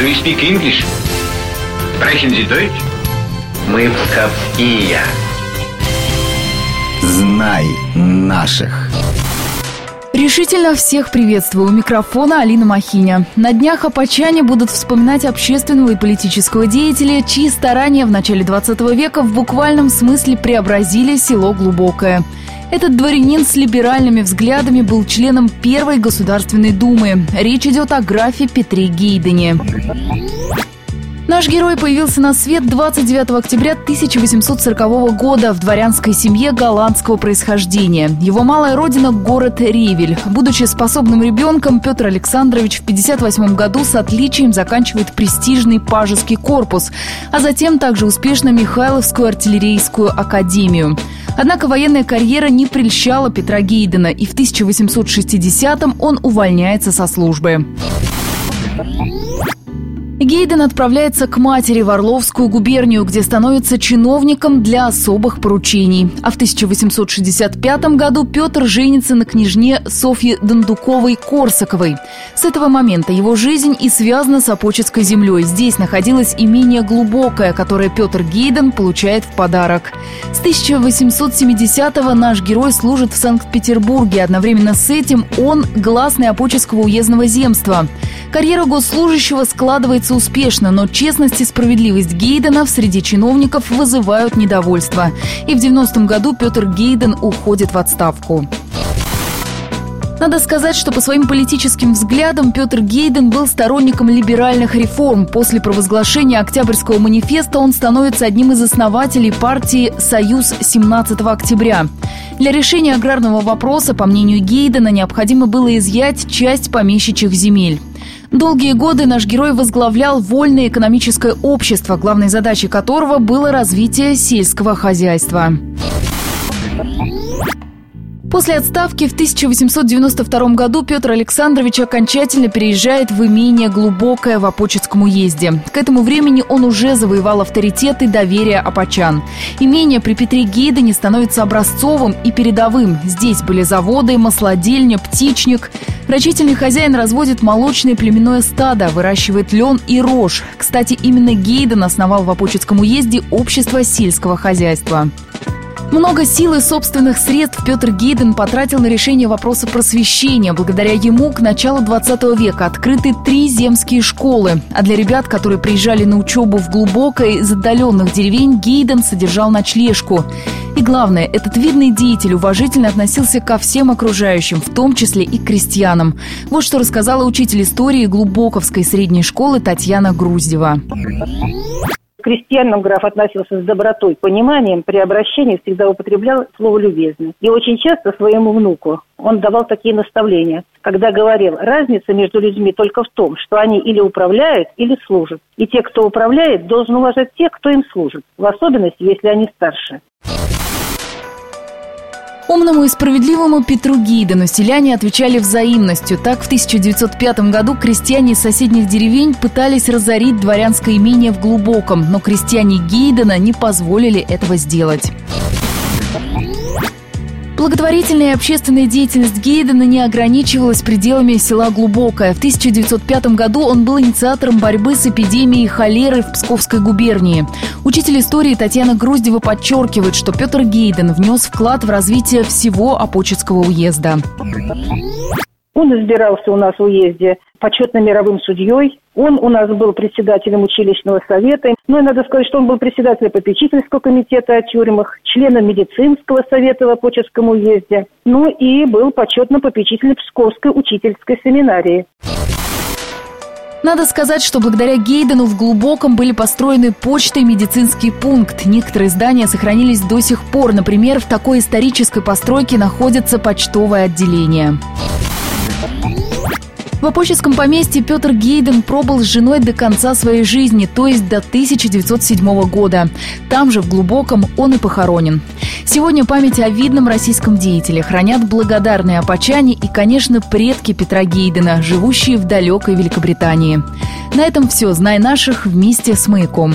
Do you speak English? Sprechen Sie Deutsch? Мы псковские. Знай наших. Решительно всех приветствую. У микрофона Алина Махиня. На днях апачане будут вспоминать общественного и политического деятеля, чьи старания в начале 20 века в буквальном смысле преобразили село Глубокое. Этот дворянин с либеральными взглядами был членом Первой Государственной Думы. Речь идет о графе Петре Гейдене. Наш герой появился на свет 29 октября 1840 года в дворянской семье голландского происхождения. Его малая родина – город Ревель. Будучи способным ребенком, Петр Александрович в 1958 году с отличием заканчивает престижный пажеский корпус, а затем также успешно Михайловскую артиллерийскую академию. Однако военная карьера не прельщала Петра Гейдена, и в 1860-м он увольняется со службы. Гейден отправляется к матери в Орловскую губернию, где становится чиновником для особых поручений. А в 1865 году Петр женится на княжне Софье Дондуковой-Корсаковой. С этого момента его жизнь и связана с Апоческой землей. Здесь находилось имение Глубокое, которое Петр Гейден получает в подарок. С 1870-го наш герой служит в Санкт-Петербурге. Одновременно с этим он – гласный Апоческого уездного земства. Карьера госслужащего складывается успешно, но честность и справедливость Гейдена в среди чиновников вызывают недовольство. И в 90-м году Петр Гейден уходит в отставку. Надо сказать, что по своим политическим взглядам Петр Гейден был сторонником либеральных реформ. После провозглашения Октябрьского манифеста он становится одним из основателей партии «Союз 17 октября». Для решения аграрного вопроса, по мнению Гейдена, необходимо было изъять часть помещичьих земель. Долгие годы наш герой возглавлял вольное экономическое общество, главной задачей которого было развитие сельского хозяйства. После отставки в 1892 году Петр Александрович окончательно переезжает в имение Глубокое в Апочетском уезде. К этому времени он уже завоевал авторитет и доверие апочан. Имение при Петре Гейдене становится образцовым и передовым. Здесь были заводы, маслодельня, птичник. Рачительный хозяин разводит молочное племенное стадо, выращивает лен и рожь. Кстати, именно Гейден основал в Апочетском уезде общество сельского хозяйства. Много сил и собственных средств Петр Гейден потратил на решение вопроса просвещения. Благодаря ему к началу 20 века открыты три земские школы. А для ребят, которые приезжали на учебу в глубокой из отдаленных деревень, Гейден содержал ночлежку. И главное, этот видный деятель уважительно относился ко всем окружающим, в том числе и к крестьянам. Вот что рассказала учитель истории Глубоковской средней школы Татьяна Груздева. К крестьянам граф относился с добротой, пониманием, при обращении всегда употреблял слово «любезно». И очень часто своему внуку он давал такие наставления, когда говорил, разница между людьми только в том, что они или управляют, или служат. И те, кто управляет, должен уважать тех, кто им служит, в особенности, если они старше. Умному и справедливому Петру Гейдену селяне отвечали взаимностью. Так, в 1905 году крестьяне из соседних деревень пытались разорить дворянское имение в Глубоком, но крестьяне Гейдена не позволили этого сделать. Благотворительная и общественная деятельность Гейдена не ограничивалась пределами села Глубокое. В 1905 году он был инициатором борьбы с эпидемией холеры в Псковской губернии. Учитель истории Татьяна Груздева подчеркивает, что Петр Гейден внес вклад в развитие всего Апочетского уезда. Он избирался у нас в уезде почетным мировым судьей. Он у нас был председателем училищного совета. Ну и надо сказать, что он был председателем попечительского комитета о тюрьмах, членом медицинского совета в Апоческом уезде. Ну и был почетным попечителем Псковской учительской семинарии. Надо сказать, что благодаря Гейдену в Глубоком были построены почта и медицинский пункт. Некоторые здания сохранились до сих пор. Например, в такой исторической постройке находится почтовое отделение. В Апоческом поместье Петр Гейден пробыл с женой до конца своей жизни, то есть до 1907 года. Там же, в Глубоком, он и похоронен. Сегодня память о видном российском деятеле хранят благодарные апачане и, конечно, предки Петра Гейдена, живущие в далекой Великобритании. На этом все. Знай наших вместе с «Маяком».